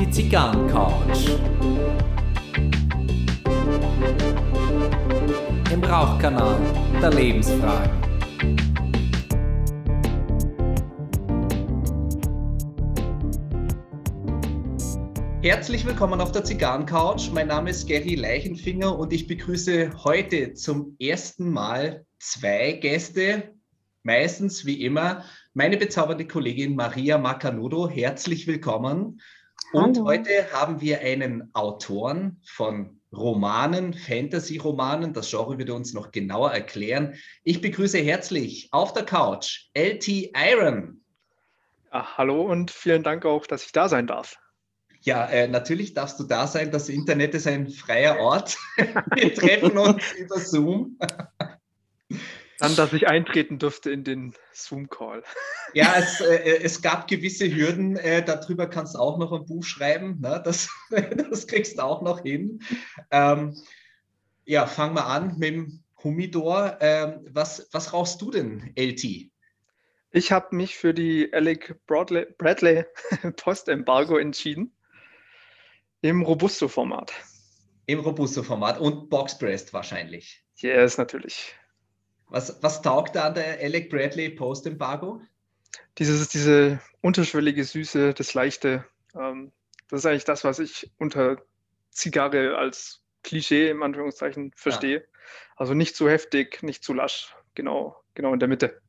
Die Zigarrencouch. Im Rauchkanal der Lebensfragen. Herzlich willkommen auf der Zigarrencouch. Mein Name ist Gary Leichenfinger und ich begrüße heute zum ersten Mal zwei Gäste. Meistens wie immer meine bezaubernde Kollegin Maria Macanudo. Herzlich willkommen. Und Hallo. heute haben wir einen Autoren von Romanen, Fantasy-Romanen. Das Genre wird er uns noch genauer erklären. Ich begrüße herzlich auf der Couch LT Iron. Ja, hallo und vielen Dank auch, dass ich da sein darf. Ja, äh, natürlich darfst du da sein. Das Internet ist ein freier Ort. Wir treffen uns über Zoom. Dann, dass ich eintreten durfte in den Zoom-Call. Ja, es, äh, es, gab gewisse Hürden. Äh, darüber kannst du auch noch ein Buch schreiben. Ne? Das, das kriegst du auch noch hin. Ähm, ja, fangen wir an mit dem Humidor. Ähm, was, was rauchst du denn, LT? Ich habe mich für die Alec Bradley, Bradley Post-Embargo entschieden. Im Robusto-Format. Im Robusto-Format und Boxpressed wahrscheinlich. Yes, natürlich. Was, was taugt da an der Alec Bradley Post-Embargo? Dieses, diese unterschwellige Süße, das Leichte. Ähm, das ist eigentlich das, was ich unter Zigarre als Klischee im Anführungszeichen verstehe. Ja. Also nicht zu heftig, nicht zu lasch. Genau, genau in der Mitte.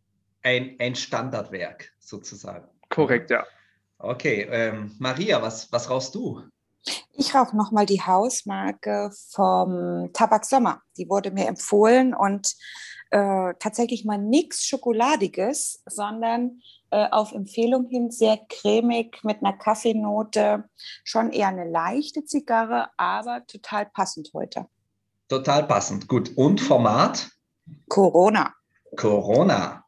Ein, ein Standardwerk sozusagen. Korrekt, ja. Okay, ähm, Maria, was, was rauchst du? Ich rauche nochmal die Hausmarke vom Tabak Sommer. Die wurde mir empfohlen und äh, tatsächlich mal nichts Schokoladiges, sondern äh, auf Empfehlung hin sehr cremig mit einer Kaffeenote. Schon eher eine leichte Zigarre, aber total passend heute. Total passend, gut. Und Format? Corona. Corona.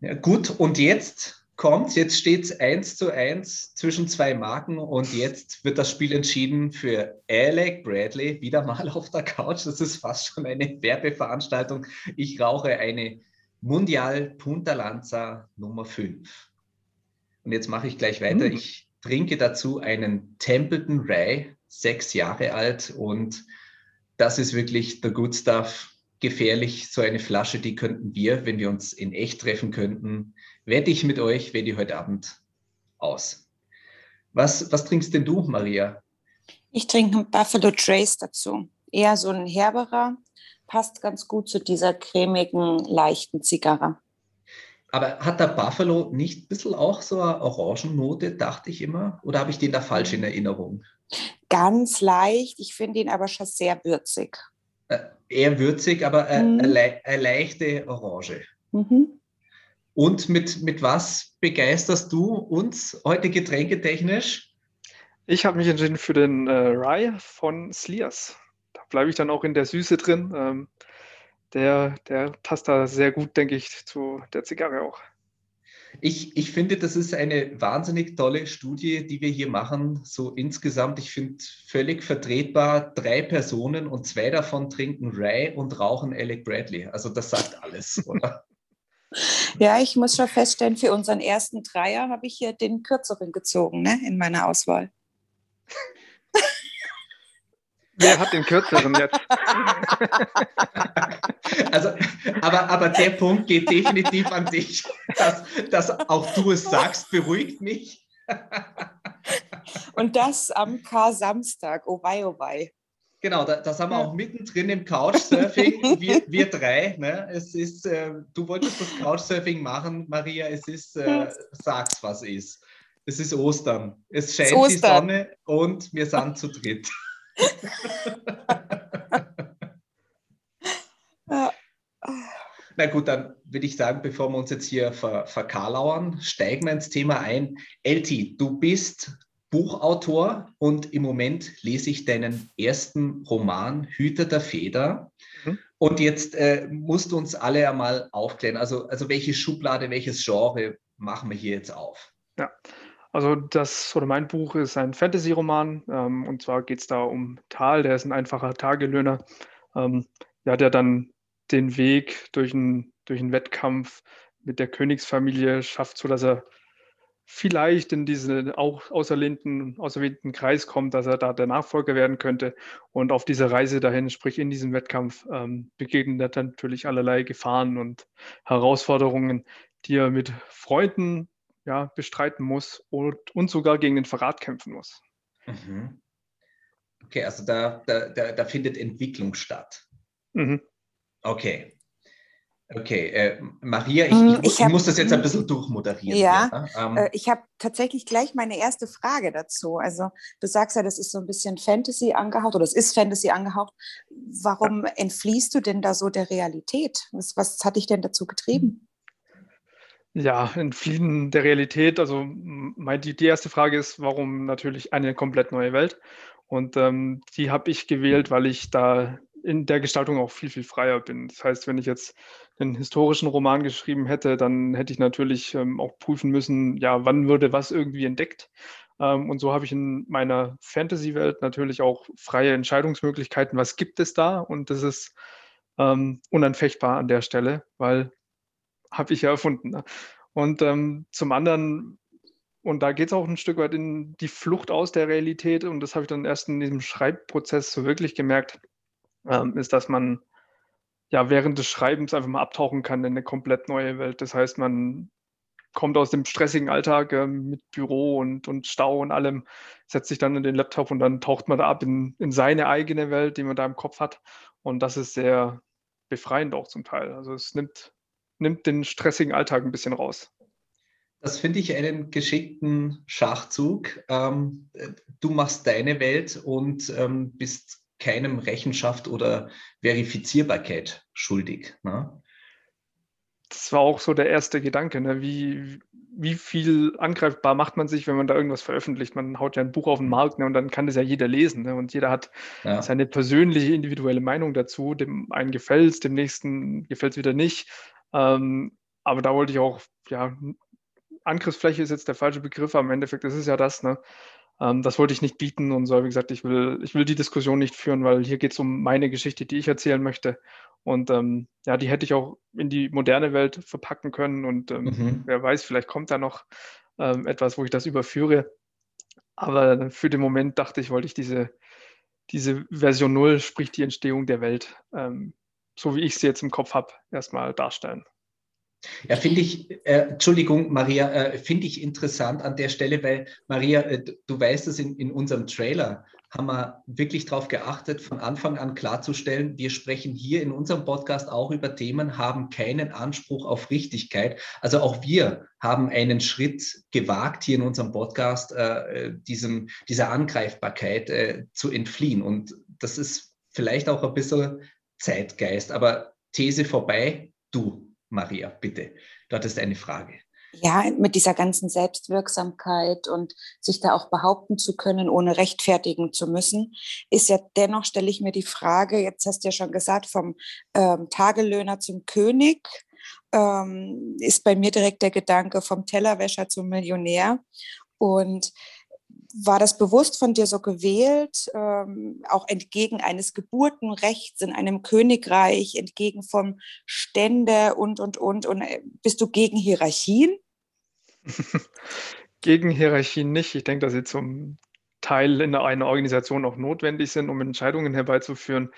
Ja, gut, und jetzt kommt. Jetzt steht es 1 zu 1 zwischen zwei Marken und jetzt wird das Spiel entschieden für Alec Bradley, wieder mal auf der Couch. Das ist fast schon eine Werbeveranstaltung. Ich rauche eine Mundial Punta Lanza Nummer 5. Und jetzt mache ich gleich weiter. Mhm. Ich trinke dazu einen Templeton Rye, sechs Jahre alt und das ist wirklich der Good Stuff. Gefährlich, so eine Flasche, die könnten wir, wenn wir uns in echt treffen könnten, wette ich mit euch, werde ich heute Abend aus. Was, was trinkst denn du, Maria? Ich trinke einen Buffalo Trace dazu. Eher so ein herberer, passt ganz gut zu dieser cremigen, leichten Zigarre. Aber hat der Buffalo nicht ein bisschen auch so eine Orangennote, dachte ich immer? Oder habe ich den da falsch in Erinnerung? Ganz leicht. Ich finde ihn aber schon sehr würzig. Äh, eher würzig, aber äh, mhm. eine, eine leichte Orange. Mhm. Und mit, mit was begeisterst du uns heute getränketechnisch? Ich habe mich entschieden für den äh, Rye von Sliers. Da bleibe ich dann auch in der Süße drin. Ähm, der, der passt da sehr gut, denke ich, zu der Zigarre auch. Ich, ich finde, das ist eine wahnsinnig tolle Studie, die wir hier machen. So insgesamt, ich finde völlig vertretbar, drei Personen und zwei davon trinken Rye und rauchen Alec Bradley. Also das sagt alles, oder? Ja, ich muss schon feststellen, für unseren ersten Dreier habe ich hier den kürzeren gezogen ne, in meiner Auswahl. Wer hat den kürzeren jetzt? Also, aber, aber der Punkt geht definitiv an dich. Dass, dass auch du es sagst, beruhigt mich. Und das am K-Samstag. Oh wei, oh wei. Genau, da, das haben wir auch mittendrin im Couchsurfing, wir, wir drei. Ne? Es ist, äh, du wolltest das Couchsurfing machen, Maria, es ist, äh, sag's, was ist. Es ist Ostern. Es scheint Ostern. die Sonne und wir sind zu dritt. Na gut, dann würde ich sagen, bevor wir uns jetzt hier ver verkarlauern, steigen wir ins Thema ein. Elti, du bist Buchautor und im Moment lese ich deinen ersten Roman Hüter der Feder. Mhm. Und jetzt äh, musst du uns alle einmal aufklären. Also, also welche Schublade, welches Genre machen wir hier jetzt auf? Ja, also das oder mein Buch ist ein Fantasy-Roman ähm, und zwar geht es da um Tal, der ist ein einfacher Tagelöhner. Ähm, ja, der dann den Weg durch einen, durch einen Wettkampf mit der Königsfamilie schafft, so dass er vielleicht in diesen auch auserlehnten, auserwählten Kreis kommt, dass er da der Nachfolger werden könnte. Und auf dieser Reise dahin, sprich in diesem Wettkampf, ähm, begegnet er natürlich allerlei Gefahren und Herausforderungen, die er mit Freunden ja, bestreiten muss und, und sogar gegen den Verrat kämpfen muss. Mhm. Okay, also da, da, da, da findet Entwicklung statt. Mhm. Okay. Okay, äh, Maria, ich, hm, ich, ich, hab, muss das jetzt ein bisschen durchmoderieren. Ja, hier, ne? ähm, äh, ich habe tatsächlich gleich meine erste Frage dazu. Also du sagst ja, das ist so ein bisschen Fantasy angehaucht oder es ist Fantasy angehaucht. Warum ja. entfliehst du denn da so der Realität? Was, was hat dich denn dazu getrieben? Ja, entfliehen der Realität. Also mein, die, die erste Frage ist, warum natürlich eine komplett neue Welt? Und ähm, die habe ich gewählt, weil ich da in der Gestaltung auch viel, viel freier bin. Das heißt, wenn ich jetzt einen historischen Roman geschrieben hätte, dann hätte ich natürlich ähm, auch prüfen müssen, ja, wann würde was irgendwie entdeckt. Ähm, und so habe ich in meiner Fantasy-Welt natürlich auch freie Entscheidungsmöglichkeiten. Was gibt es da? Und das ist ähm, unanfechtbar an der Stelle, weil habe ich ja erfunden. Ne? Und ähm, zum anderen, und da geht es auch ein Stück weit in die Flucht aus der Realität. Und das habe ich dann erst in diesem Schreibprozess so wirklich gemerkt, ähm, ist, dass man ja während des Schreibens einfach mal abtauchen kann in eine komplett neue Welt. Das heißt, man kommt aus dem stressigen Alltag äh, mit Büro und, und Stau und allem, setzt sich dann in den Laptop und dann taucht man da ab in, in seine eigene Welt, die man da im Kopf hat. Und das ist sehr befreiend auch zum Teil. Also es nimmt, nimmt den stressigen Alltag ein bisschen raus. Das finde ich einen geschickten Schachzug. Ähm, du machst deine Welt und ähm, bist keinem Rechenschaft oder Verifizierbarkeit schuldig. Ne? Das war auch so der erste Gedanke. Ne? Wie, wie viel angreifbar macht man sich, wenn man da irgendwas veröffentlicht? Man haut ja ein Buch auf den Markt ne? und dann kann das ja jeder lesen. Ne? Und jeder hat ja. seine persönliche, individuelle Meinung dazu. Dem einen gefällt es, dem nächsten gefällt es wieder nicht. Ähm, aber da wollte ich auch, ja, Angriffsfläche ist jetzt der falsche Begriff, aber im Endeffekt ist es ja das, ne? Ähm, das wollte ich nicht bieten und so, wie gesagt, ich will, ich will die Diskussion nicht führen, weil hier geht es um meine Geschichte, die ich erzählen möchte. Und ähm, ja, die hätte ich auch in die moderne Welt verpacken können. Und ähm, mhm. wer weiß, vielleicht kommt da noch ähm, etwas, wo ich das überführe. Aber für den Moment dachte ich, wollte ich diese, diese Version 0, sprich die Entstehung der Welt, ähm, so wie ich sie jetzt im Kopf habe, erstmal darstellen. Ja, finde ich, äh, Entschuldigung, Maria, äh, finde ich interessant an der Stelle, weil Maria, äh, du weißt es, in, in unserem Trailer haben wir wirklich darauf geachtet, von Anfang an klarzustellen, wir sprechen hier in unserem Podcast auch über Themen, haben keinen Anspruch auf Richtigkeit. Also auch wir haben einen Schritt gewagt, hier in unserem Podcast äh, diesem, dieser Angreifbarkeit äh, zu entfliehen. Und das ist vielleicht auch ein bisschen Zeitgeist, aber These vorbei, du. Maria, bitte. Du hattest eine Frage. Ja, mit dieser ganzen Selbstwirksamkeit und sich da auch behaupten zu können, ohne rechtfertigen zu müssen, ist ja dennoch, stelle ich mir die Frage, jetzt hast du ja schon gesagt, vom ähm, Tagelöhner zum König, ähm, ist bei mir direkt der Gedanke vom Tellerwäscher zum Millionär. Und war das bewusst von dir so gewählt, ähm, auch entgegen eines Geburtenrechts in einem Königreich, entgegen vom Stände und, und, und? Und äh, bist du gegen Hierarchien? gegen Hierarchien nicht. Ich denke, dass sie zum Teil in einer Organisation auch notwendig sind, um Entscheidungen herbeizuführen.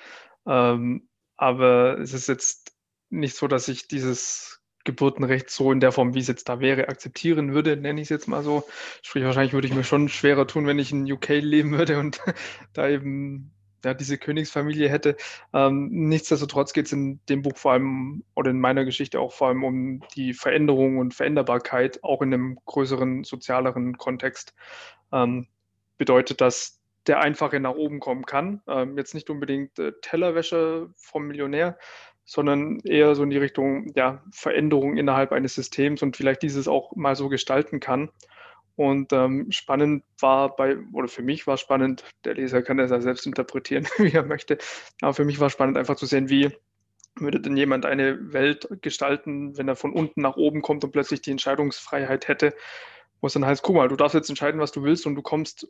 Ähm, aber es ist jetzt nicht so, dass ich dieses Geburtenrecht so in der Form, wie es jetzt da wäre, akzeptieren würde, nenne ich es jetzt mal so. Sprich, wahrscheinlich würde ich mir schon schwerer tun, wenn ich in UK leben würde und da eben ja, diese Königsfamilie hätte. Ähm, nichtsdestotrotz geht es in dem Buch vor allem oder in meiner Geschichte auch vor allem um die Veränderung und Veränderbarkeit, auch in einem größeren sozialeren Kontext. Ähm, bedeutet, dass der Einfache nach oben kommen kann. Ähm, jetzt nicht unbedingt äh, Tellerwäsche vom Millionär, sondern eher so in die Richtung ja, Veränderung innerhalb eines Systems und vielleicht dieses auch mal so gestalten kann. Und ähm, spannend war bei, oder für mich war spannend, der Leser kann das ja selbst interpretieren, wie er möchte, aber für mich war spannend einfach zu sehen, wie würde denn jemand eine Welt gestalten, wenn er von unten nach oben kommt und plötzlich die Entscheidungsfreiheit hätte, wo es dann heißt, guck mal, du darfst jetzt entscheiden, was du willst und du kommst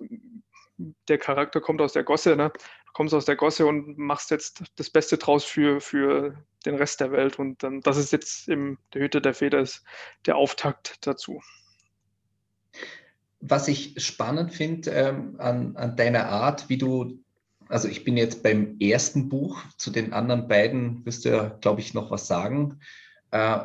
der Charakter kommt aus der Gosse, ne? Du kommst aus der Gosse und machst jetzt das Beste draus für, für den Rest der Welt. Und ähm, das ist jetzt im der Hütte der Feder ist der Auftakt dazu. Was ich spannend finde ähm, an, an deiner Art, wie du, also ich bin jetzt beim ersten Buch, zu den anderen beiden wirst du ja, glaube ich, noch was sagen. Äh,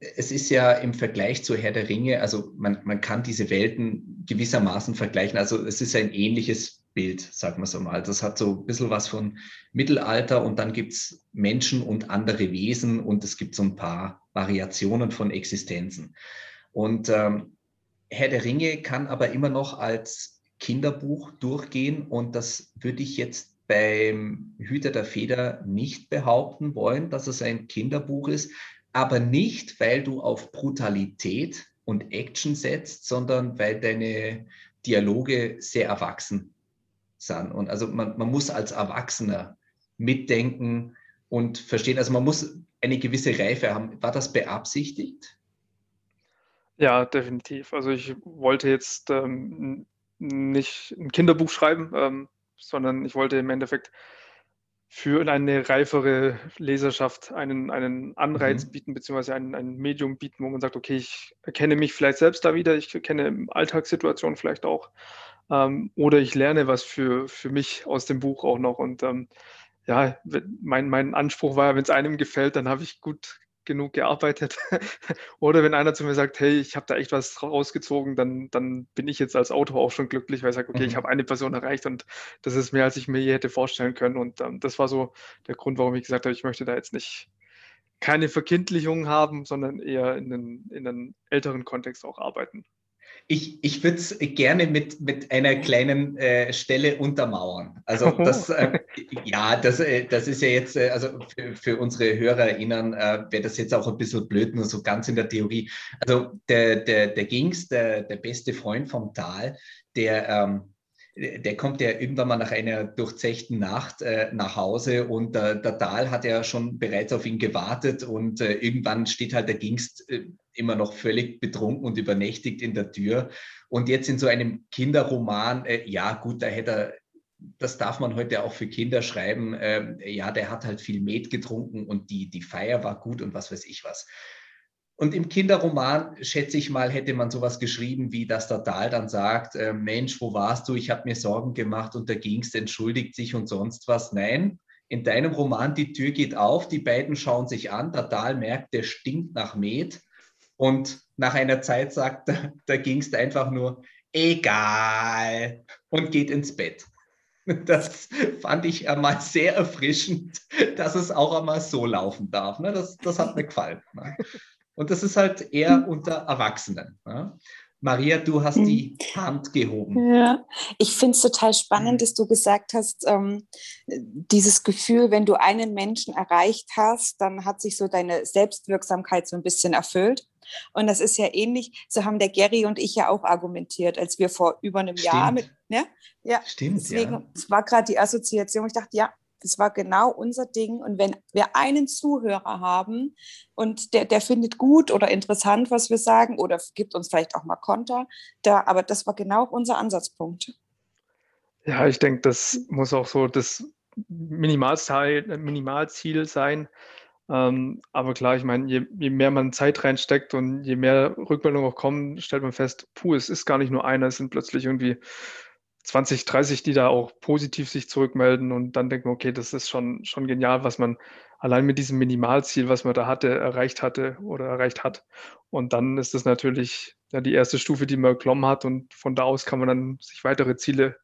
es ist ja im Vergleich zu Herr der Ringe, also man, man kann diese Welten gewissermaßen vergleichen. Also es ist ein ähnliches Bild, sagen wir so mal. Das hat so ein bisschen was von Mittelalter und dann gibt es Menschen und andere Wesen und es gibt so ein paar Variationen von Existenzen. Und ähm, Herr der Ringe kann aber immer noch als Kinderbuch durchgehen und das würde ich jetzt beim Hüter der Feder nicht behaupten wollen, dass es ein Kinderbuch ist, aber nicht, weil du auf Brutalität und Action setzt, sondern weil deine Dialoge sehr erwachsen sind. Und also man, man muss als Erwachsener mitdenken und verstehen. Also man muss eine gewisse Reife haben. War das beabsichtigt? Ja, definitiv. Also ich wollte jetzt ähm, nicht ein Kinderbuch schreiben, ähm, sondern ich wollte im Endeffekt für eine reifere Leserschaft einen, einen Anreiz mhm. bieten, beziehungsweise ein, ein Medium bieten, wo man sagt, okay, ich erkenne mich vielleicht selbst da wieder, ich erkenne Alltagssituationen vielleicht auch, ähm, oder ich lerne was für, für mich aus dem Buch auch noch. Und ähm, ja, mein, mein Anspruch war, wenn es einem gefällt, dann habe ich gut genug gearbeitet. Oder wenn einer zu mir sagt, hey, ich habe da echt was rausgezogen, dann, dann bin ich jetzt als Autor auch schon glücklich, weil ich sage, okay, mhm. ich habe eine Person erreicht und das ist mehr, als ich mir je hätte vorstellen können. Und ähm, das war so der Grund, warum ich gesagt habe, ich möchte da jetzt nicht keine Verkindlichung haben, sondern eher in einen, in einen älteren Kontext auch arbeiten. Ich, ich würde es gerne mit, mit einer kleinen äh, Stelle untermauern. Also das, äh, ja, das, äh, das ist ja jetzt, äh, also für, für unsere HörerInnen äh, wäre das jetzt auch ein bisschen blöd, nur so ganz in der Theorie. Also der, der, der Gings, der, der beste Freund vom Tal, der ähm, der kommt ja irgendwann mal nach einer durchzechten Nacht äh, nach Hause und äh, der Dahl hat ja schon bereits auf ihn gewartet und äh, irgendwann steht halt der Gingst äh, immer noch völlig betrunken und übernächtigt in der Tür. Und jetzt in so einem Kinderroman, äh, ja gut, da hätte er, das darf man heute auch für Kinder schreiben, ähm, ja, der hat halt viel Met getrunken und die, die Feier war gut und was weiß ich was. Und im Kinderroman, schätze ich mal, hätte man sowas geschrieben, wie dass der Dahl dann sagt, äh, Mensch, wo warst du? Ich habe mir Sorgen gemacht und der Gingst entschuldigt sich und sonst was. Nein, in deinem Roman, die Tür geht auf, die beiden schauen sich an, der Dahl merkt, der stinkt nach Met und nach einer Zeit sagt der, der Gingst einfach nur, egal und geht ins Bett. Das fand ich einmal sehr erfrischend, dass es auch einmal so laufen darf. Ne? Das, das hat mir gefallen. Ne? Und das ist halt eher unter Erwachsenen. Ja? Maria, du hast die Hand gehoben. Ja, ich finde es total spannend, hm. dass du gesagt hast, ähm, dieses Gefühl, wenn du einen Menschen erreicht hast, dann hat sich so deine Selbstwirksamkeit so ein bisschen erfüllt. Und das ist ja ähnlich, so haben der Gary und ich ja auch argumentiert, als wir vor über einem Stimmt. Jahr mit, ne? Ja, Stimmt, deswegen, ja. es war gerade die Assoziation, ich dachte, ja, das war genau unser Ding. Und wenn wir einen Zuhörer haben und der, der findet gut oder interessant, was wir sagen, oder gibt uns vielleicht auch mal Konter, da, aber das war genau unser Ansatzpunkt. Ja, ich denke, das muss auch so das Minimalziel, Minimalziel sein. Ähm, aber klar, ich meine, je, je, mehr man Zeit reinsteckt und je mehr Rückmeldungen auch kommen, stellt man fest, puh, es ist gar nicht nur einer, es sind plötzlich irgendwie 20, 30, die da auch positiv sich zurückmelden und dann denken, okay, das ist schon, schon genial, was man allein mit diesem Minimalziel, was man da hatte, erreicht hatte oder erreicht hat. Und dann ist das natürlich ja, die erste Stufe, die man geklommen hat und von da aus kann man dann sich weitere Ziele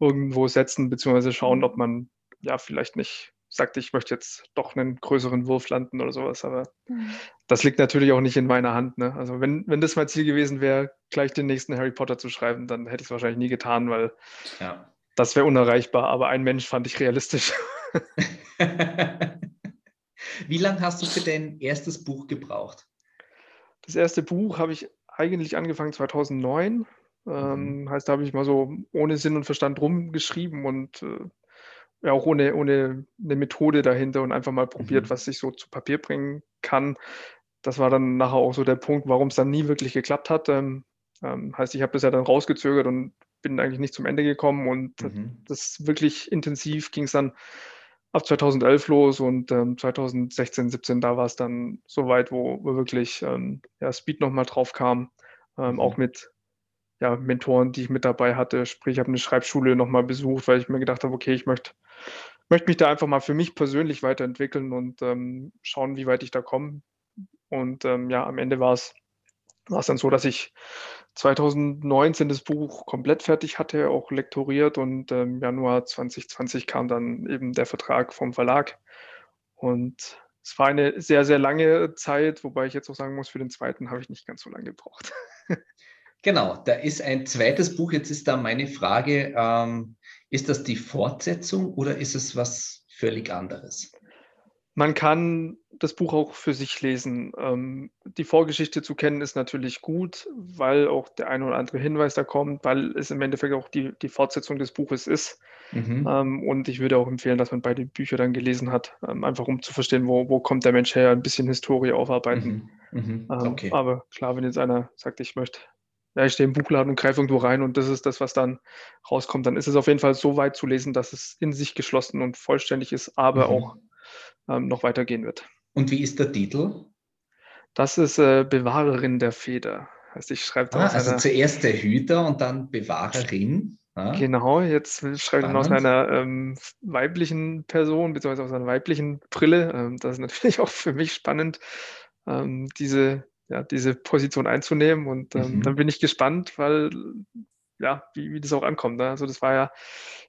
irgendwo setzen, beziehungsweise schauen, ob man ja vielleicht nicht sagte, ich möchte jetzt doch einen größeren Wurf landen oder sowas. Aber mhm. das liegt natürlich auch nicht in meiner Hand. Ne? Also wenn, wenn das mein Ziel gewesen wäre, gleich den nächsten Harry Potter zu schreiben, dann hätte ich es wahrscheinlich nie getan, weil ja. das wäre unerreichbar. Aber ein Mensch fand ich realistisch. Wie lange hast du für dein erstes Buch gebraucht? Das erste Buch habe ich eigentlich angefangen 2009. Ähm, mhm. heißt, da habe ich mal so ohne Sinn und Verstand rumgeschrieben und äh, ja auch ohne, ohne eine Methode dahinter und einfach mal probiert, mhm. was ich so zu Papier bringen kann. Das war dann nachher auch so der Punkt, warum es dann nie wirklich geklappt hat. Ähm, ähm, heißt, ich habe das ja dann rausgezögert und bin eigentlich nicht zum Ende gekommen und mhm. das wirklich intensiv ging es dann ab 2011 los und ähm, 2016, 17, da war es dann so weit, wo, wo wirklich ähm, ja, Speed nochmal drauf kam, ähm, mhm. auch mit ja, Mentoren, die ich mit dabei hatte. Sprich, ich habe eine Schreibschule nochmal besucht, weil ich mir gedacht habe, okay, ich möchte, möchte mich da einfach mal für mich persönlich weiterentwickeln und ähm, schauen, wie weit ich da komme. Und ähm, ja, am Ende war es dann so, dass ich 2019 das Buch komplett fertig hatte, auch lektoriert und im ähm, Januar 2020 kam dann eben der Vertrag vom Verlag. Und es war eine sehr, sehr lange Zeit, wobei ich jetzt auch sagen muss, für den zweiten habe ich nicht ganz so lange gebraucht. Genau, da ist ein zweites Buch. Jetzt ist da meine Frage, ähm, ist das die Fortsetzung oder ist es was völlig anderes? Man kann das Buch auch für sich lesen. Ähm, die Vorgeschichte zu kennen ist natürlich gut, weil auch der eine oder andere Hinweis da kommt, weil es im Endeffekt auch die, die Fortsetzung des Buches ist. Mhm. Ähm, und ich würde auch empfehlen, dass man beide Bücher dann gelesen hat, ähm, einfach um zu verstehen, wo, wo kommt der Mensch her, ein bisschen Historie aufarbeiten. Mhm. Mhm. Ähm, okay. Aber klar, wenn jetzt einer sagt, ich möchte ja, ich stehe im Buchladen und greife irgendwo rein und das ist das, was dann rauskommt, dann ist es auf jeden Fall so weit zu lesen, dass es in sich geschlossen und vollständig ist, aber mhm. auch ähm, noch weitergehen wird. Und wie ist der Titel? Das ist äh, Bewahrerin der Feder. Heißt, ich schreibe ah, also einer, zuerst der Hüter und dann Bewahrerin. Ah, genau, jetzt schreibe ich aus einer ähm, weiblichen Person, beziehungsweise aus einer weiblichen Brille. Ähm, das ist natürlich auch für mich spannend, ähm, diese, ja, diese Position einzunehmen. Und ähm, mhm. dann bin ich gespannt, weil ja, wie, wie das auch ankommt. Ne? Also das war ja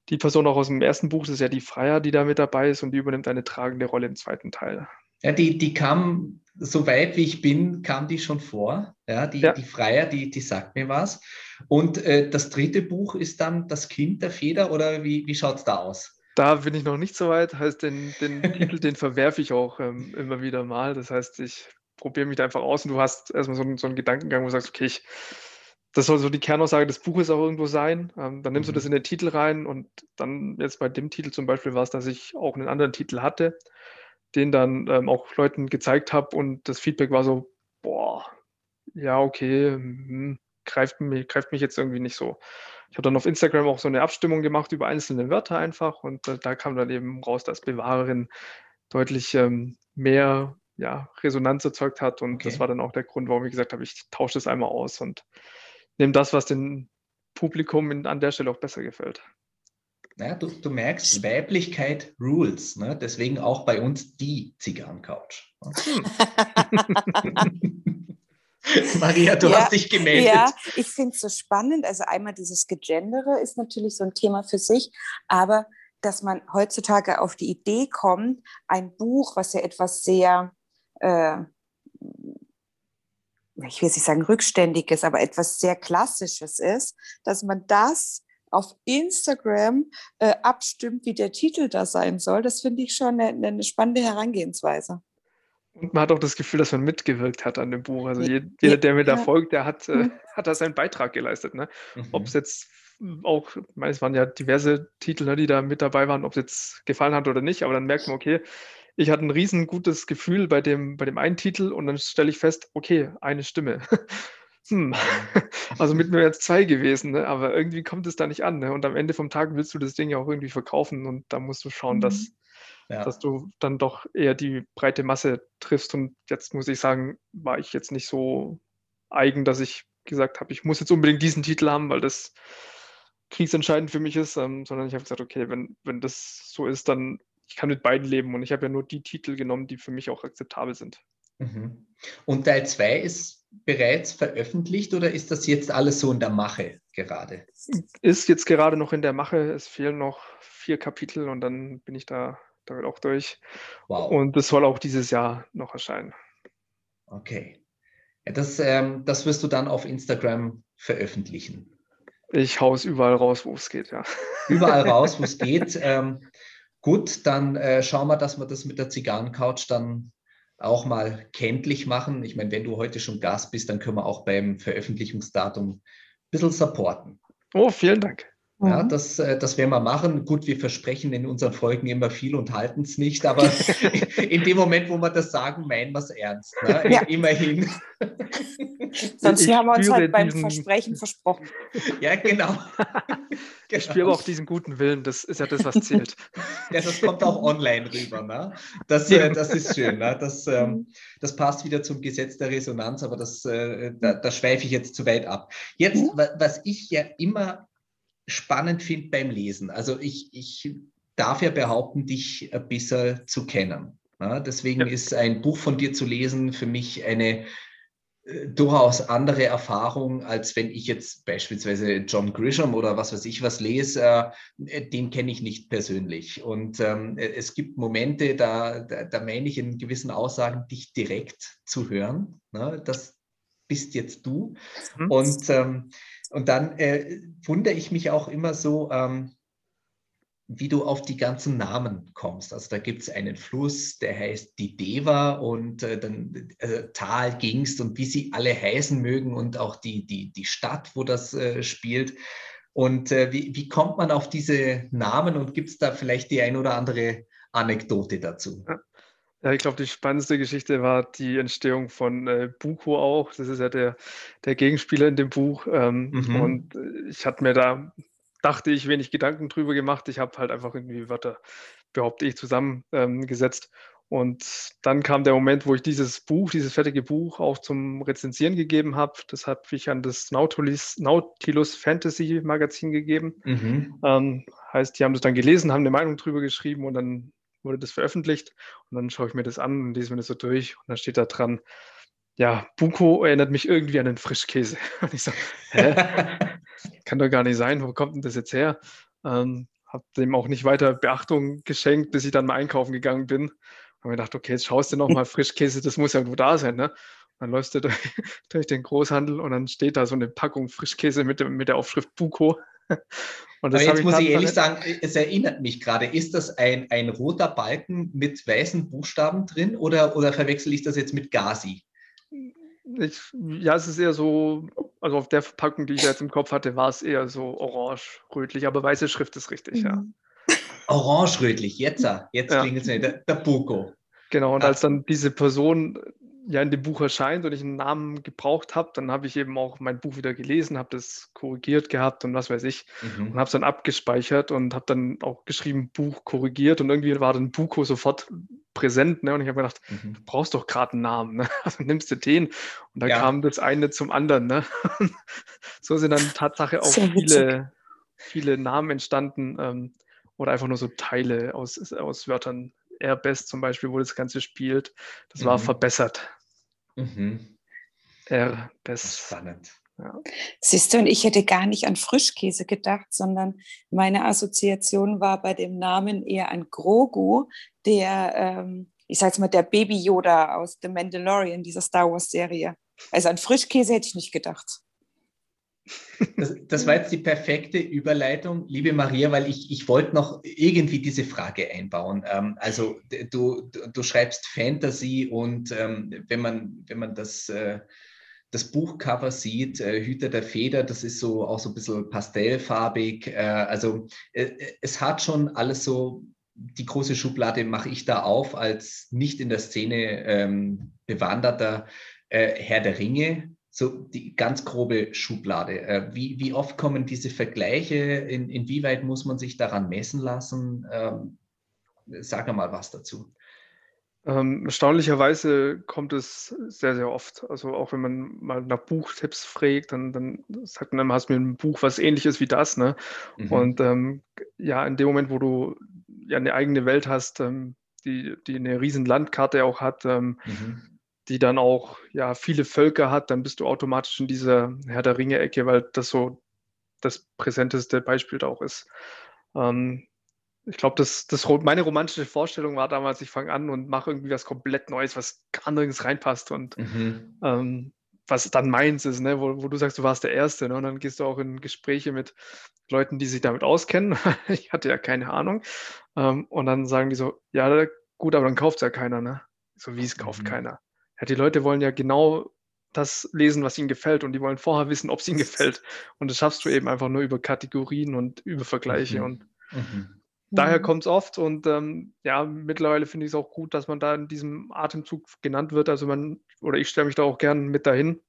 die Person auch aus dem ersten Buch, das ist ja die Freier, die da mit dabei ist und die übernimmt eine tragende Rolle im zweiten Teil. Ja, die, die kam, so weit wie ich bin, kam die schon vor. Ja, die, ja. die Freier, die, die sagt mir was. Und äh, das dritte Buch ist dann Das Kind der Feder oder wie, wie schaut es da aus? Da bin ich noch nicht so weit. Heißt, den, den Titel, den verwerfe ich auch ähm, immer wieder mal. Das heißt, ich probiere mich da einfach aus und du hast erstmal so, so einen Gedankengang, wo du sagst, okay, ich das soll so die Kernaussage des Buches auch irgendwo sein. Ähm, dann nimmst mhm. du das in den Titel rein und dann jetzt bei dem Titel zum Beispiel war es, dass ich auch einen anderen Titel hatte, den dann ähm, auch Leuten gezeigt habe und das Feedback war so, boah, ja, okay, hm, greift, mich, greift mich jetzt irgendwie nicht so. Ich habe dann auf Instagram auch so eine Abstimmung gemacht über einzelne Wörter einfach und äh, da kam dann eben raus, dass Bewahrerin deutlich ähm, mehr ja, Resonanz erzeugt hat und okay. das war dann auch der Grund, warum ich gesagt habe, ich tausche das einmal aus und nehme das, was dem Publikum in, an der Stelle auch besser gefällt. Ja, du, du merkst, Weiblichkeit rules. Ne? Deswegen auch bei uns die Zigarrencouch. Hm. Maria, du ja, hast dich gemeldet. Ja, ich finde es so spannend. Also einmal dieses Gegendere ist natürlich so ein Thema für sich, aber dass man heutzutage auf die Idee kommt, ein Buch, was ja etwas sehr äh, ich will nicht sagen rückständiges, aber etwas sehr Klassisches ist, dass man das auf Instagram äh, abstimmt, wie der Titel da sein soll. Das finde ich schon eine, eine, spannende Herangehensweise. Und man hat auch das Gefühl, dass man mitgewirkt hat an dem Buch. Also jeder, der mir da folgt, der hat, äh, mhm. hat da seinen Beitrag geleistet. Ne? Mhm. Ob es jetzt auch, ich meine, es waren ja diverse Titel, ne, die da mit dabei waren, ob es jetzt gefallen hat oder nicht, aber dann merkt man, okay, ich hatte ein riesen gutes Gefühl bei dem, bei dem einen Titel und dann stelle ich fest, okay, eine Stimme. hm. Also mit mir jetzt zwei gewesen, ne? aber irgendwie kommt es da nicht an. Ne? Und am Ende vom Tag willst du das Ding ja auch irgendwie verkaufen und da musst du schauen, mhm. dass, ja. dass du dann doch eher die breite Masse triffst. Und jetzt muss ich sagen, war ich jetzt nicht so eigen, dass ich gesagt habe, ich muss jetzt unbedingt diesen Titel haben, weil das kriegsentscheidend für mich ist, ähm, sondern ich habe gesagt, okay, wenn, wenn das so ist, dann ich kann mit beiden leben und ich habe ja nur die Titel genommen, die für mich auch akzeptabel sind. Mhm. Und Teil 2 ist bereits veröffentlicht oder ist das jetzt alles so in der Mache gerade? Ist jetzt gerade noch in der Mache. Es fehlen noch vier Kapitel und dann bin ich da damit auch durch. Wow. Und es soll auch dieses Jahr noch erscheinen. Okay. Ja, das, ähm, das wirst du dann auf Instagram veröffentlichen. Ich haue es überall raus, wo es geht, ja. Überall raus, wo es geht. Ähm, Gut, dann äh, schauen wir, dass wir das mit der Zigarrencouch dann auch mal kenntlich machen. Ich meine, wenn du heute schon Gast bist, dann können wir auch beim Veröffentlichungsdatum ein bisschen supporten. Oh, vielen Dank. Ja, mhm. das, äh, das werden wir machen. Gut, wir versprechen in unseren Folgen immer viel und halten es nicht, aber in dem Moment, wo wir das sagen, meinen wir es ernst. Ne? Ja. Immerhin. Sonst haben wir uns halt beim diesen... Versprechen versprochen. Ja, genau. Ich spüre auch diesen guten Willen, das ist ja das, was zählt. Ja, das kommt auch online rüber. Ne? Das, äh, das ist schön. Ne? Das, ähm, das passt wieder zum Gesetz der Resonanz, aber das, äh, da, da schweife ich jetzt zu weit ab. Jetzt, mhm. was ich ja immer spannend finde beim Lesen. Also ich, ich darf ja behaupten, dich ein bisschen zu kennen. Ja, deswegen ja. ist ein Buch von dir zu lesen für mich eine äh, durchaus andere Erfahrung, als wenn ich jetzt beispielsweise John Grisham oder was weiß ich was lese, äh, den kenne ich nicht persönlich. Und ähm, es gibt Momente, da, da, da meine ich in gewissen Aussagen, dich direkt zu hören. Ne? Das bist jetzt du. Mhm. Und ähm, und dann äh, wundere ich mich auch immer so, ähm, wie du auf die ganzen Namen kommst. Also da gibt es einen Fluss, der heißt die Deva und äh, dann äh, Tal, Gingst und wie sie alle heißen mögen und auch die, die, die Stadt, wo das äh, spielt. Und äh, wie, wie kommt man auf diese Namen und gibt es da vielleicht die ein oder andere Anekdote dazu? Ja. Ich glaube, die spannendste Geschichte war die Entstehung von äh, Buko auch. Das ist ja der, der Gegenspieler in dem Buch. Ähm, mhm. Und äh, ich hatte mir da, dachte ich, wenig Gedanken drüber gemacht. Ich habe halt einfach irgendwie Wörter, behaupte ich, zusammengesetzt. Ähm, und dann kam der Moment, wo ich dieses Buch, dieses fertige Buch auch zum Rezensieren gegeben habe. Das habe ich an das Nautilus, Nautilus Fantasy Magazin gegeben. Mhm. Ähm, heißt, die haben das dann gelesen, haben eine Meinung drüber geschrieben und dann wurde das veröffentlicht und dann schaue ich mir das an und lese mir das so durch und dann steht da dran, ja, Buko erinnert mich irgendwie an den Frischkäse. Und ich so, hä? Kann doch gar nicht sein, wo kommt denn das jetzt her? Ähm, habe dem auch nicht weiter Beachtung geschenkt, bis ich dann mal einkaufen gegangen bin. Und mir gedacht, okay, jetzt schaust du nochmal Frischkäse, das muss ja irgendwo da sein, ne? Dann läufst du durch, durch, den Großhandel und dann steht da so eine Packung Frischkäse mit, mit der Aufschrift Buko. Und das Aber jetzt muss ich ehrlich sagen, es erinnert mich gerade, ist das ein, ein roter Balken mit weißen Buchstaben drin oder, oder verwechsel ich das jetzt mit Gazi? Ich, ja, es ist eher so, also auf der Verpackung, die ich jetzt im Kopf hatte, war es eher so orange-rötlich, aber weiße Schrift ist richtig, mhm. ja. Orange-rötlich, jetzt, jetzt ja. klingt es nicht, der, der Buko. Genau, und als dann diese Person ja in dem Buch erscheint und ich einen Namen gebraucht habe, dann habe ich eben auch mein Buch wieder gelesen, habe das korrigiert gehabt und was weiß ich mhm. und habe es dann abgespeichert und habe dann auch geschrieben, Buch korrigiert und irgendwie war dann Buko sofort präsent ne? und ich habe gedacht, mhm. du brauchst doch gerade einen Namen, ne? also nimmst du den und dann ja. kam das eine zum anderen. Ne? so sind dann Tatsache auch viele, viele Namen entstanden ähm, oder einfach nur so Teile aus, aus Wörtern Airbest zum Beispiel, wo das Ganze spielt, das mhm. war verbessert. Mhm. Airbest. Spannend. Ja. Siehst du, und ich hätte gar nicht an Frischkäse gedacht, sondern meine Assoziation war bei dem Namen eher an Grogu, der, ähm, ich sag's mal, der Baby Yoda aus The Mandalorian, dieser Star Wars Serie. Also an Frischkäse hätte ich nicht gedacht. Das, das, war jetzt die perfekte Überleitung, liebe Maria, weil ich, ich wollte noch irgendwie diese Frage einbauen. Ähm, also du, du, schreibst Fantasy und ähm, wenn, man, wenn man das, äh, das Buchcover sieht, äh, Hüter der Feder, das ist so auch so ein bisschen pastellfarbig. Äh, also äh, es hat schon alles so, die große Schublade mache ich da auf als nicht in der Szene ähm, bewanderter äh, Herr der Ringe so die ganz grobe Schublade. Äh, wie, wie oft kommen diese Vergleiche? In, inwieweit muss man sich daran messen lassen? Ähm, sag mal was dazu. Ähm, erstaunlicherweise kommt es sehr, sehr oft. Also auch wenn man mal nach Buchtipps fragt, dann, dann sagt man, hast du mir ein Buch, was ähnlich ist wie das. Ne? Mhm. Und ähm, ja, in dem Moment, wo du ja eine eigene Welt hast, ähm, die, die eine riesen Landkarte auch hat, ähm, mhm die dann auch ja viele Völker hat, dann bist du automatisch in dieser Herr der Ringe-Ecke, weil das so das präsenteste Beispiel da auch ist. Ähm, ich glaube, das, das, meine romantische Vorstellung war damals, ich fange an und mache irgendwie was komplett Neues, was gar nirgends reinpasst und mhm. ähm, was dann meins ist, ne? wo, wo, du sagst, du warst der Erste. Ne? Und dann gehst du auch in Gespräche mit Leuten, die sich damit auskennen. ich hatte ja keine Ahnung. Ähm, und dann sagen die so, ja, gut, aber dann kauft es ja keiner. Ne? So wie es kauft mhm. keiner. Ja, die Leute wollen ja genau das lesen, was ihnen gefällt und die wollen vorher wissen, ob es ihnen gefällt. Und das schaffst du eben einfach nur über Kategorien und über Vergleiche. Mhm. Und mhm. daher kommt es oft. Und ähm, ja, mittlerweile finde ich es auch gut, dass man da in diesem Atemzug genannt wird. Also man, oder ich stelle mich da auch gern mit dahin,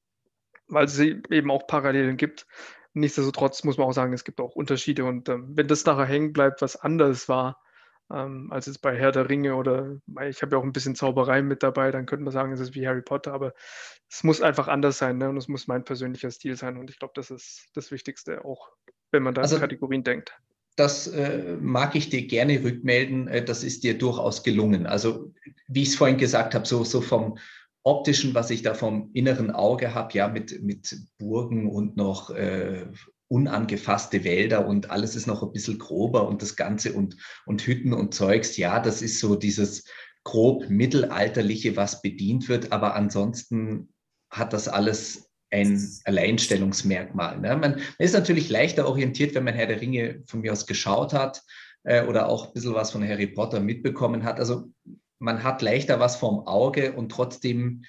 weil es eben auch Parallelen gibt. Nichtsdestotrotz muss man auch sagen, es gibt auch Unterschiede. Und ähm, wenn das nachher hängen bleibt, was anders war, ähm, als es bei Herr der Ringe oder ich habe ja auch ein bisschen Zauberei mit dabei, dann könnte man sagen, es ist wie Harry Potter, aber es muss einfach anders sein ne? und es muss mein persönlicher Stil sein und ich glaube, das ist das Wichtigste auch, wenn man da also, in Kategorien denkt. Das äh, mag ich dir gerne rückmelden, äh, das ist dir durchaus gelungen. Also wie ich es vorhin gesagt habe, so, so vom optischen, was ich da vom inneren Auge habe, ja, mit, mit Burgen und noch äh, unangefasste Wälder und alles ist noch ein bisschen grober und das Ganze und, und Hütten und Zeugs, ja, das ist so dieses grob mittelalterliche, was bedient wird, aber ansonsten hat das alles ein Alleinstellungsmerkmal. Ne? Man, man, ist natürlich leichter orientiert, wenn man Herr der Ringe von mir aus geschaut hat äh, oder auch ein bisschen was von Harry Potter mitbekommen hat. Also man hat leichter was vorm Auge und trotzdem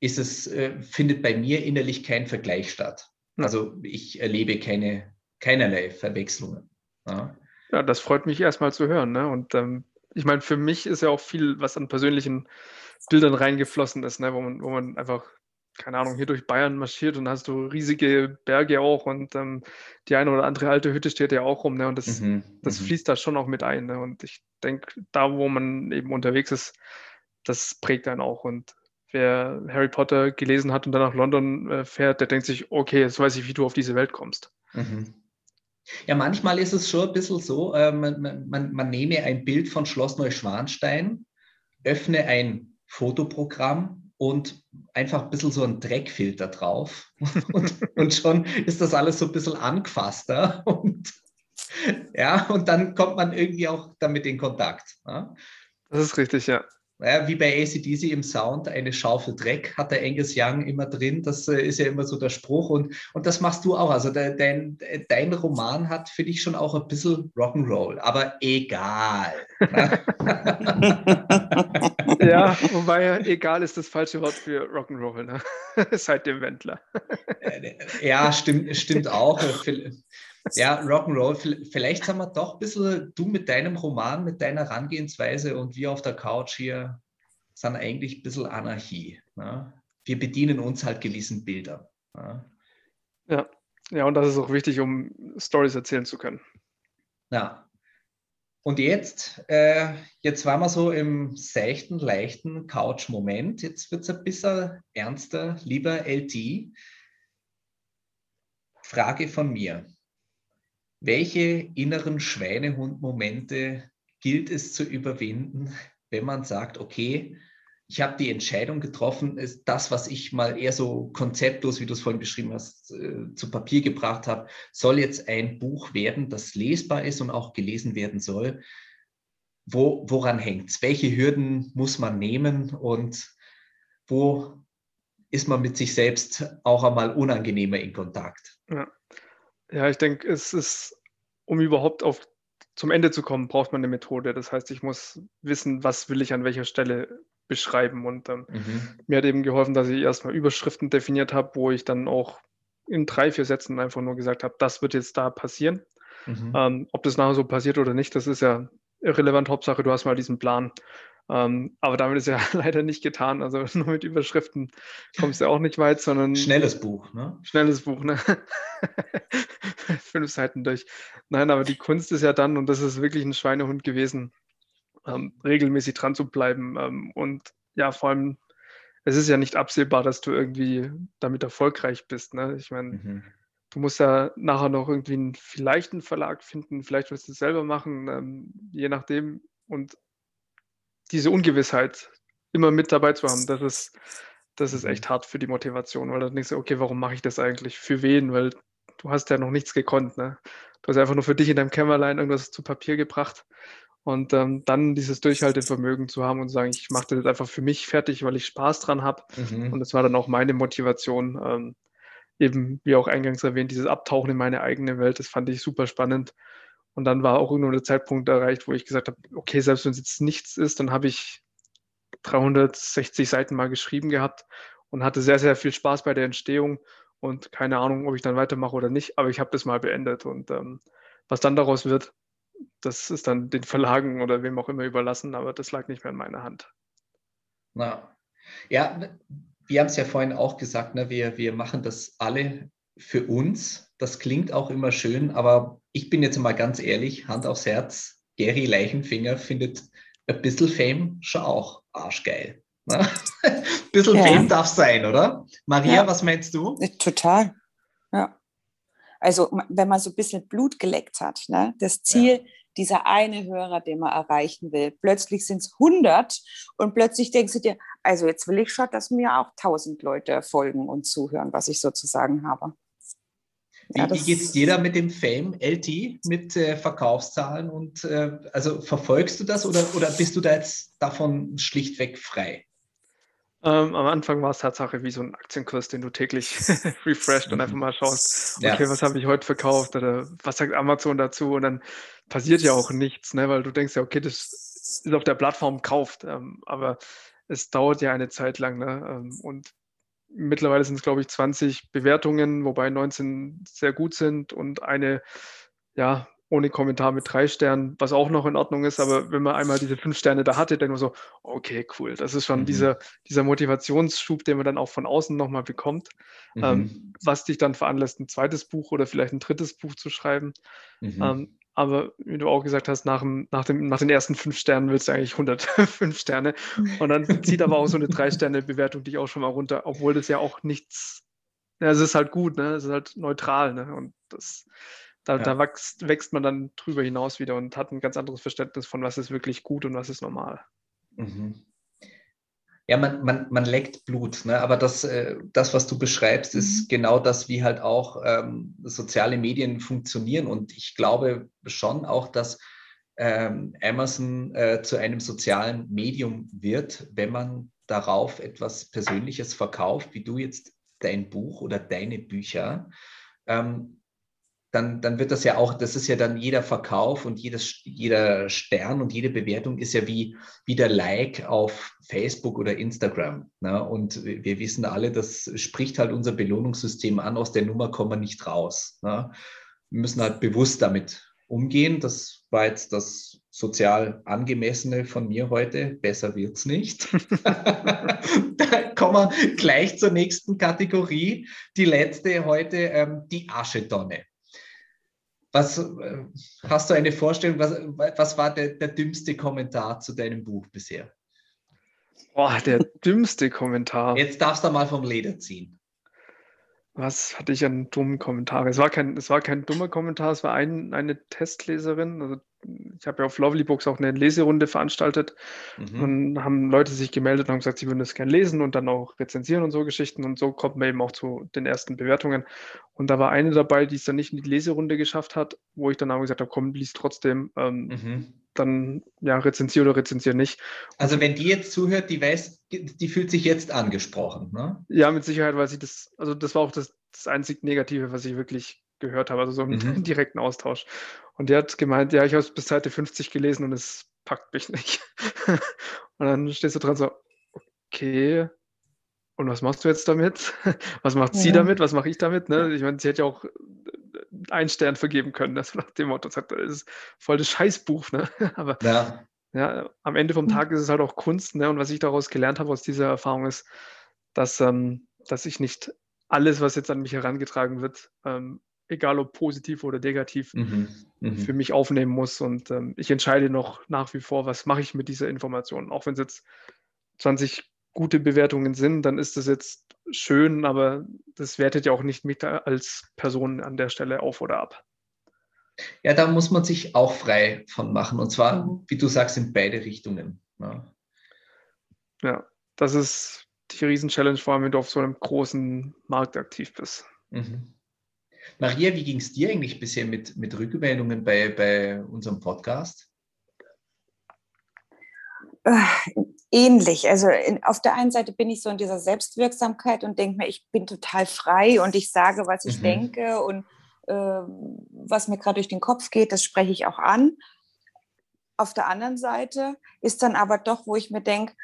ist es, äh, findet bei mir innerlich kein Vergleich statt. Also ich erlebe keine, keinerlei Verwechslungen. Ja. ja das freut mich erstmal zu hören. Ne? Und ähm, ich meine, für mich ist ja auch viel, was an persönlichen Bildern reingeflossen ist, ne? wo, man, wo man einfach, keine Ahnung, hier durch Bayern marschiert und hast du riesige Berge auch und ähm, die eine oder andere alte Hütte steht ja auch rum. Ne? Und das, mhm, das mhm. fließt da schon auch mit ein. Ne? Und ich denke, da, wo man eben unterwegs ist, das prägt einen auch. Und wer Harry Potter gelesen hat und dann nach London äh, fährt, der denkt sich, okay, jetzt weiß ich, wie du auf diese Welt kommst. Mhm. Ja, manchmal ist es schon ein bisschen so, äh, man, man, man nehme ein Bild von Schloss Neuschwanstein, öffne ein Fotoprogramm und einfach ein bisschen so ein Dreckfilter drauf und, und schon ist das alles so ein bisschen angefasster und ja, und dann kommt man irgendwie auch damit in Kontakt. Ja? Das ist richtig, ja. Ja, wie bei ACDC im Sound, eine Schaufel Dreck hat der Angus Young immer drin. Das äh, ist ja immer so der Spruch. Und, und das machst du auch. Also de, dein, dein Roman hat für dich schon auch ein bisschen Rock'n'Roll, aber egal. ja, wobei egal ist das falsche Wort für Rock'n'Roll, ne? seit dem Wendler. Äh, ja, stimmt, stimmt auch. Ja, Rock'n'Roll. Vielleicht haben wir doch ein bisschen, du mit deinem Roman, mit deiner Herangehensweise und wir auf der Couch hier sind eigentlich ein bisschen Anarchie. Ne? Wir bedienen uns halt gewissen Bildern. Ne? Ja. ja, und das ist auch wichtig, um Stories erzählen zu können. Ja. Und jetzt, äh, jetzt waren wir so im seichten, leichten Couch-Moment. Jetzt wird es ein bisschen ernster. Lieber LT, Frage von mir. Welche inneren Schweinehund-Momente gilt es zu überwinden, wenn man sagt, okay, ich habe die Entscheidung getroffen, ist das, was ich mal eher so konzeptlos, wie du es vorhin beschrieben hast, äh, zu Papier gebracht habe, soll jetzt ein Buch werden, das lesbar ist und auch gelesen werden soll. Wo, woran hängt es? Welche Hürden muss man nehmen und wo ist man mit sich selbst auch einmal unangenehmer in Kontakt? Ja. Ja, ich denke, es ist, um überhaupt auf, zum Ende zu kommen, braucht man eine Methode. Das heißt, ich muss wissen, was will ich an welcher Stelle beschreiben. Und ähm, mhm. mir hat eben geholfen, dass ich erstmal Überschriften definiert habe, wo ich dann auch in drei, vier Sätzen einfach nur gesagt habe, das wird jetzt da passieren. Mhm. Ähm, ob das nachher so passiert oder nicht, das ist ja irrelevant. Hauptsache, du hast mal diesen Plan. Ähm, aber damit ist ja leider nicht getan. Also nur mit Überschriften kommst du auch nicht weit, sondern. Schnelles Buch, ne? Schnelles Buch, ne? Fünf Seiten durch. Nein, aber die Kunst ist ja dann, und das ist wirklich ein Schweinehund gewesen, ähm, regelmäßig dran zu bleiben. Ähm, und ja, vor allem, es ist ja nicht absehbar, dass du irgendwie damit erfolgreich bist. Ne? Ich meine, mhm. du musst ja nachher noch irgendwie einen, vielleicht einen Verlag finden, vielleicht willst du es selber machen, ähm, je nachdem. Und diese Ungewissheit immer mit dabei zu haben, das ist, das ist echt hart für die Motivation, weil dann denkst du, okay, warum mache ich das eigentlich? Für wen? Weil du hast ja noch nichts gekonnt. Ne? Du hast einfach nur für dich in deinem Kämmerlein irgendwas zu Papier gebracht. Und ähm, dann dieses Durchhaltevermögen zu haben und zu sagen, ich mache das jetzt einfach für mich fertig, weil ich Spaß dran habe. Mhm. Und das war dann auch meine Motivation. Ähm, eben, wie auch eingangs erwähnt, dieses Abtauchen in meine eigene Welt, das fand ich super spannend. Und dann war auch irgendwo der Zeitpunkt erreicht, wo ich gesagt habe, okay, selbst wenn es jetzt nichts ist, dann habe ich 360 Seiten mal geschrieben gehabt und hatte sehr, sehr viel Spaß bei der Entstehung und keine Ahnung, ob ich dann weitermache oder nicht, aber ich habe das mal beendet und ähm, was dann daraus wird, das ist dann den Verlagen oder wem auch immer überlassen, aber das lag nicht mehr in meiner Hand. Na. Ja, wir haben es ja vorhin auch gesagt, ne, wir, wir machen das alle für uns. Das klingt auch immer schön, aber ich bin jetzt mal ganz ehrlich, Hand aufs Herz, Gary Leichenfinger findet ein bisschen Fame schon auch arschgeil. Ne? ein bisschen ja. Fame darf sein, oder? Maria, ja. was meinst du? Total. Ja. Also wenn man so ein bisschen Blut geleckt hat, ne? das Ziel, ja. dieser eine Hörer, den man erreichen will, plötzlich sind es 100 und plötzlich denkst du dir, also jetzt will ich schon, dass mir auch 1000 Leute folgen und zuhören, was ich sozusagen habe. Wie, ja, wie geht es dir da mit dem Fame LT, mit äh, Verkaufszahlen und äh, also verfolgst du das oder, oder bist du da jetzt davon schlichtweg frei? Ähm, am Anfang war es Tatsache wie so ein Aktienkurs, den du täglich refreshed und einfach mal schaust, okay, ja. was habe ich heute verkauft oder was sagt Amazon dazu und dann passiert ja auch nichts, ne, weil du denkst ja, okay, das ist auf der Plattform gekauft, ähm, aber es dauert ja eine Zeit lang ne, ähm, und Mittlerweile sind es, glaube ich, 20 Bewertungen, wobei 19 sehr gut sind und eine, ja, ohne Kommentar mit drei Sternen, was auch noch in Ordnung ist. Aber wenn man einmal diese fünf Sterne da hatte, dann nur so, okay, cool. Das ist schon mhm. dieser, dieser Motivationsschub, den man dann auch von außen nochmal bekommt, mhm. ähm, was dich dann veranlasst, ein zweites Buch oder vielleicht ein drittes Buch zu schreiben. Mhm. Ähm, aber wie du auch gesagt hast, nach, dem, nach, dem, nach den ersten fünf Sternen willst du eigentlich 105 Sterne. Und dann zieht aber auch so eine Drei-Sterne-Bewertung dich auch schon mal runter, obwohl das ja auch nichts, ja, es ist halt gut, ne? Es ist halt neutral, ne? Und das, da, ja. da wächst, wächst man dann drüber hinaus wieder und hat ein ganz anderes Verständnis von, was ist wirklich gut und was ist normal. Mhm ja, man, man, man leckt Blut, ne? aber das, äh, das, was du beschreibst, ist mhm. genau das, wie halt auch ähm, soziale Medien funktionieren. Und ich glaube schon auch, dass ähm, Amazon äh, zu einem sozialen Medium wird, wenn man darauf etwas Persönliches verkauft, wie du jetzt dein Buch oder deine Bücher. Ähm, dann, dann wird das ja auch, das ist ja dann jeder Verkauf und jedes, jeder Stern und jede Bewertung ist ja wie, wie der Like auf Facebook oder Instagram. Ne? Und wir wissen alle, das spricht halt unser Belohnungssystem an, aus der Nummer kommen wir nicht raus. Ne? Wir müssen halt bewusst damit umgehen. Das war jetzt das sozial angemessene von mir heute. Besser wird es nicht. da kommen wir gleich zur nächsten Kategorie. Die letzte heute, ähm, die Aschetonne. Was äh, hast du eine Vorstellung, was, was war der, der dümmste Kommentar zu deinem Buch bisher? Boah, der dümmste Kommentar. Jetzt darfst du mal vom Leder ziehen. Was hatte ich an dummen Kommentaren? Es war kein, es war kein dummer Kommentar, es war ein, eine Testleserin, also ich habe ja auf Lovely Books auch eine Leserunde veranstaltet mhm. und haben Leute sich gemeldet und haben gesagt, sie würden das gerne lesen und dann auch rezensieren und so Geschichten und so kommt man eben auch zu den ersten Bewertungen. Und da war eine dabei, die es dann nicht in die Leserunde geschafft hat, wo ich dann auch gesagt habe, komm, lies trotzdem, ähm, mhm. dann ja, rezensier oder rezensier nicht. Also wenn die jetzt zuhört, die weiß, die fühlt sich jetzt angesprochen, ne? Ja, mit Sicherheit, weil sie das, also das war auch das, das einzig Negative, was ich wirklich gehört habe, also so im mhm. direkten Austausch. Und die hat gemeint, ja, ich habe es bis Seite 50 gelesen und es packt mich nicht. und dann stehst du dran so, okay, und was machst du jetzt damit? Was macht ja. sie damit? Was mache ich damit? Ne? Ich meine, sie hätte ja auch einen Stern vergeben können, das nach dem Motto, sagt, das ist voll das Scheißbuch. Ne? Aber ja. ja. am Ende vom Tag ist es halt auch Kunst. Ne? Und was ich daraus gelernt habe aus dieser Erfahrung ist, dass, ähm, dass ich nicht alles, was jetzt an mich herangetragen wird, ähm, egal ob positiv oder negativ, mhm. Mhm. für mich aufnehmen muss. Und ähm, ich entscheide noch nach wie vor, was mache ich mit dieser Information. Auch wenn es jetzt 20 gute Bewertungen sind, dann ist das jetzt schön, aber das wertet ja auch nicht mich als Person an der Stelle auf oder ab. Ja, da muss man sich auch frei von machen. Und zwar, mhm. wie du sagst, in beide Richtungen. Ja, ja das ist die Riesen-Challenge, vor allem wenn du auf so einem großen Markt aktiv bist. Mhm. Maria, wie ging es dir eigentlich bisher mit, mit Rückmeldungen bei, bei unserem Podcast? Äh, ähnlich. Also in, auf der einen Seite bin ich so in dieser Selbstwirksamkeit und denke mir, ich bin total frei und ich sage, was ich mhm. denke und äh, was mir gerade durch den Kopf geht, das spreche ich auch an. Auf der anderen Seite ist dann aber doch, wo ich mir denke,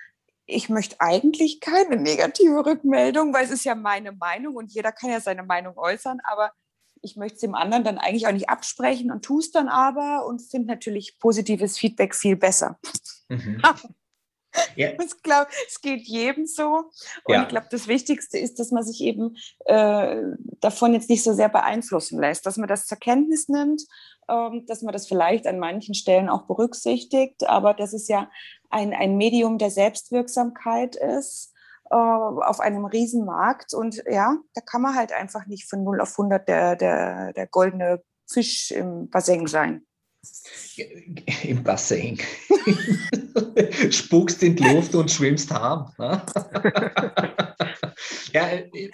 ich möchte eigentlich keine negative Rückmeldung, weil es ist ja meine Meinung und jeder kann ja seine Meinung äußern, aber ich möchte es dem anderen dann eigentlich auch nicht absprechen und tue es dann aber und finde natürlich positives Feedback viel besser. Mhm. Ja. Ich glaube, es geht jedem so. Und ja. ich glaube, das Wichtigste ist, dass man sich eben äh, davon jetzt nicht so sehr beeinflussen lässt, dass man das zur Kenntnis nimmt, ähm, dass man das vielleicht an manchen Stellen auch berücksichtigt, aber dass es ja ein, ein Medium der Selbstwirksamkeit ist äh, auf einem Riesenmarkt. Und ja, da kann man halt einfach nicht von 0 auf 100 der, der, der goldene Fisch im Bassin sein. Im Bassin. Spuckst in die Luft und schwimmst harm. Ja,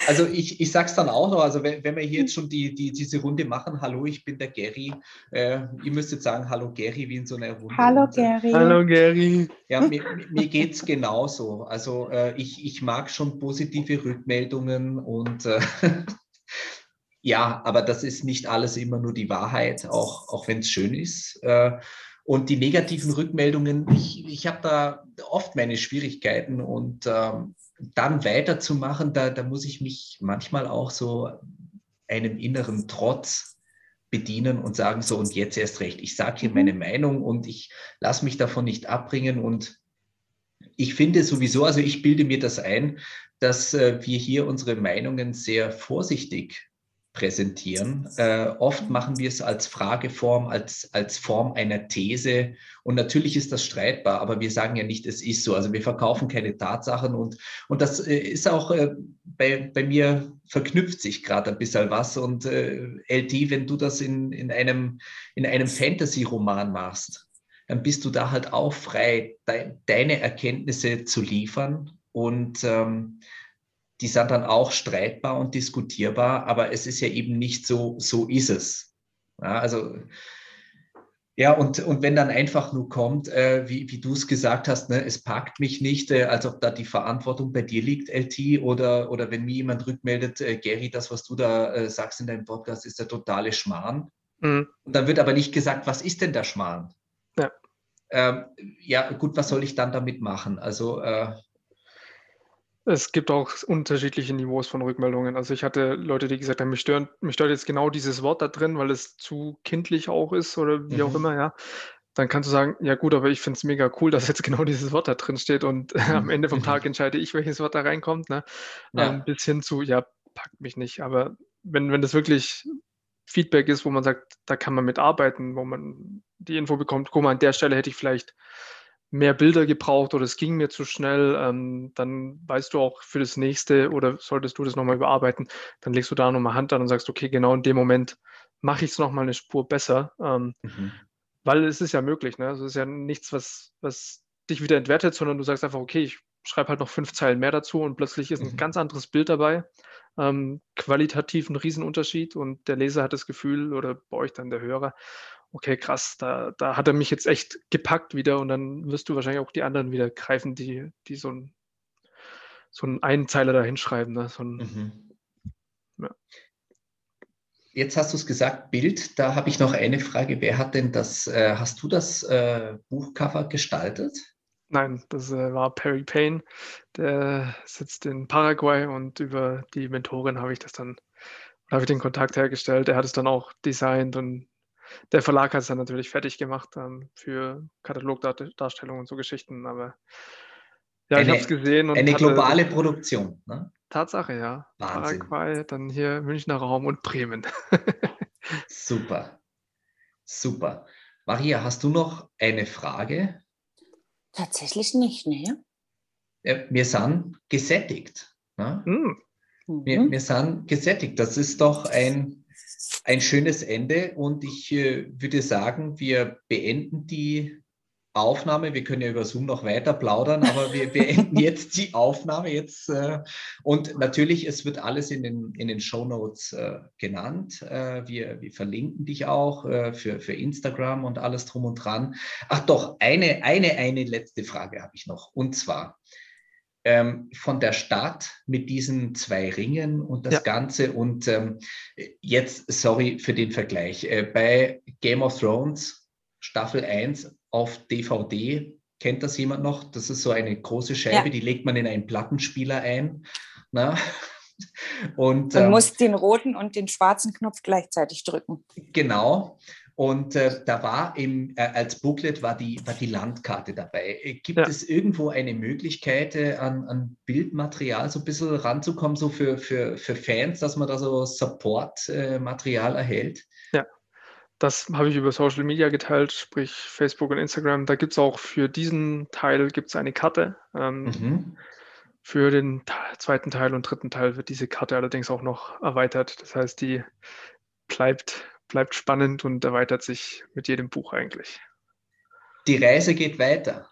also ich, ich sage es dann auch noch, also wenn, wenn wir hier jetzt schon die, die, diese Runde machen, hallo, ich bin der Gary. Äh, ihr müsstet sagen, hallo Gary, wie in so einer Runde. Hallo und, Gary. Hallo Gary. Ja, mir, mir geht es genauso. Also äh, ich, ich mag schon positive Rückmeldungen und äh, ja, aber das ist nicht alles immer nur die Wahrheit, auch, auch wenn es schön ist. Äh, und die negativen Rückmeldungen, ich, ich habe da oft meine Schwierigkeiten und ähm, dann weiterzumachen, da, da muss ich mich manchmal auch so einem inneren Trotz bedienen und sagen, so und jetzt erst recht, ich sage hier mhm. meine Meinung und ich lasse mich davon nicht abbringen und ich finde sowieso, also ich bilde mir das ein, dass äh, wir hier unsere Meinungen sehr vorsichtig präsentieren. Äh, oft machen wir es als Frageform, als, als Form einer These. Und natürlich ist das streitbar, aber wir sagen ja nicht, es ist so. Also wir verkaufen keine Tatsachen und, und das äh, ist auch äh, bei, bei mir verknüpft sich gerade ein bisschen was. Und äh, LT, wenn du das in, in einem, in einem Fantasy-Roman machst, dann bist du da halt auch frei, de, deine Erkenntnisse zu liefern. Und ähm, die sind dann auch streitbar und diskutierbar, aber es ist ja eben nicht so, so ist es. Ja, also, ja, und, und wenn dann einfach nur kommt, äh, wie, wie du es gesagt hast, ne, es packt mich nicht, äh, als ob da die Verantwortung bei dir liegt, LT, oder, oder wenn mir jemand rückmeldet, äh, Gary, das, was du da äh, sagst in deinem Podcast, ist der totale Schmarrn. Mhm. Und dann wird aber nicht gesagt, was ist denn der Schmarrn? Ja. Ähm, ja, gut, was soll ich dann damit machen? Also, äh, es gibt auch unterschiedliche Niveaus von Rückmeldungen. Also ich hatte Leute, die gesagt haben, mich, stören, mich stört jetzt genau dieses Wort da drin, weil es zu kindlich auch ist oder wie mhm. auch immer, ja. Dann kannst du sagen, ja gut, aber ich finde es mega cool, dass jetzt genau dieses Wort da drin steht und mhm. am Ende vom Tag entscheide ich, welches Wort da reinkommt. Ne? Ja. Ähm, bis hin zu, ja, packt mich nicht. Aber wenn, wenn das wirklich Feedback ist, wo man sagt, da kann man mitarbeiten, wo man die Info bekommt, guck mal, an der Stelle hätte ich vielleicht mehr Bilder gebraucht oder es ging mir zu schnell, ähm, dann weißt du auch für das nächste oder solltest du das nochmal überarbeiten, dann legst du da nochmal Hand an und sagst, okay, genau in dem Moment mache ich es nochmal eine Spur besser, ähm, mhm. weil es ist ja möglich, ne? Also es ist ja nichts, was, was dich wieder entwertet, sondern du sagst einfach, okay, ich schreibe halt noch fünf Zeilen mehr dazu und plötzlich ist ein mhm. ganz anderes Bild dabei, ähm, qualitativ ein Riesenunterschied und der Leser hat das Gefühl oder bei euch dann der Hörer, okay, krass, da, da hat er mich jetzt echt gepackt wieder und dann wirst du wahrscheinlich auch die anderen wieder greifen, die, die so ein so einen Einzeiler da hinschreiben. Ne? So mhm. ja. Jetzt hast du es gesagt, Bild. Da habe ich noch eine Frage. Wer hat denn das, äh, hast du das äh, Buchcover gestaltet? Nein, das äh, war Perry Payne. Der sitzt in Paraguay und über die Mentorin habe ich das dann, habe ich den Kontakt hergestellt. Er hat es dann auch designt und der Verlag hat es dann natürlich fertig gemacht ähm, für Katalogdarstellungen und so Geschichten, aber ja, eine, ich habe es gesehen. eine globale Produktion. Ne? Tatsache, ja. Wahnsinn. Paraguay, dann hier Münchner Raum und Bremen. Super. Super. Maria, hast du noch eine Frage? Tatsächlich nicht, ne? Wir sind gesättigt. Ne? Mhm. Wir, wir sind gesättigt. Das ist doch ein ein schönes Ende und ich äh, würde sagen, wir beenden die Aufnahme. Wir können ja über Zoom noch weiter plaudern, aber wir beenden jetzt die Aufnahme jetzt. Äh, und natürlich, es wird alles in den, in den Show Notes äh, genannt. Äh, wir, wir verlinken dich auch äh, für, für Instagram und alles drum und dran. Ach doch, eine, eine, eine letzte Frage habe ich noch. Und zwar, ähm, von der Stadt mit diesen zwei Ringen und das ja. Ganze. Und ähm, jetzt, sorry für den Vergleich, äh, bei Game of Thrones Staffel 1 auf DVD kennt das jemand noch? Das ist so eine große Scheibe, ja. die legt man in einen Plattenspieler ein. Na? Und, Man ähm, muss den roten und den schwarzen Knopf gleichzeitig drücken. Genau. Und äh, da war im, äh, als Booklet war die, war die Landkarte dabei. Äh, gibt ja. es irgendwo eine Möglichkeit, äh, an, an, Bildmaterial so ein bisschen ranzukommen, so für, für, für Fans, dass man da so Support-Material erhält? Ja, das habe ich über Social Media geteilt, sprich Facebook und Instagram. Da gibt es auch für diesen Teil gibt's eine Karte. Ähm, mhm. Für den zweiten Teil und dritten Teil wird diese Karte allerdings auch noch erweitert. Das heißt, die bleibt bleibt spannend und erweitert sich mit jedem Buch eigentlich. Die Reise geht weiter.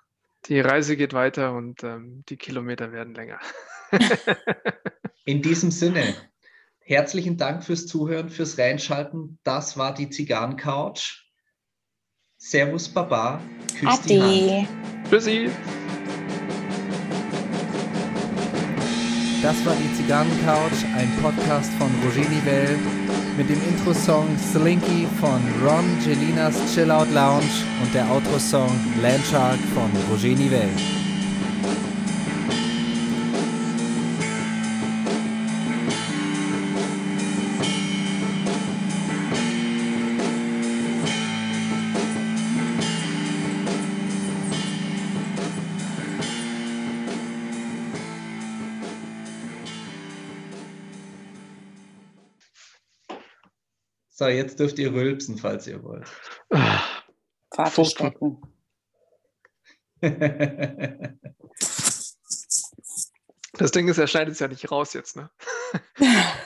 Die Reise geht weiter und ähm, die Kilometer werden länger. In diesem Sinne, herzlichen Dank fürs Zuhören, fürs Reinschalten. Das war die Zigarrencouch. Servus Baba. Küss Adi. die Hand. Tschüssi. Das war die Zigarrencouch, ein Podcast von Roger Nivelle mit dem Intro-Song Slinky von Ron Gelinas Chill Out Lounge und der Outro-Song Landshark von Roger Nivelle. Jetzt dürft ihr rülpsen, falls ihr wollt. Pfade stecken. Das Ding ist, er schneidet es ja nicht raus jetzt, ne?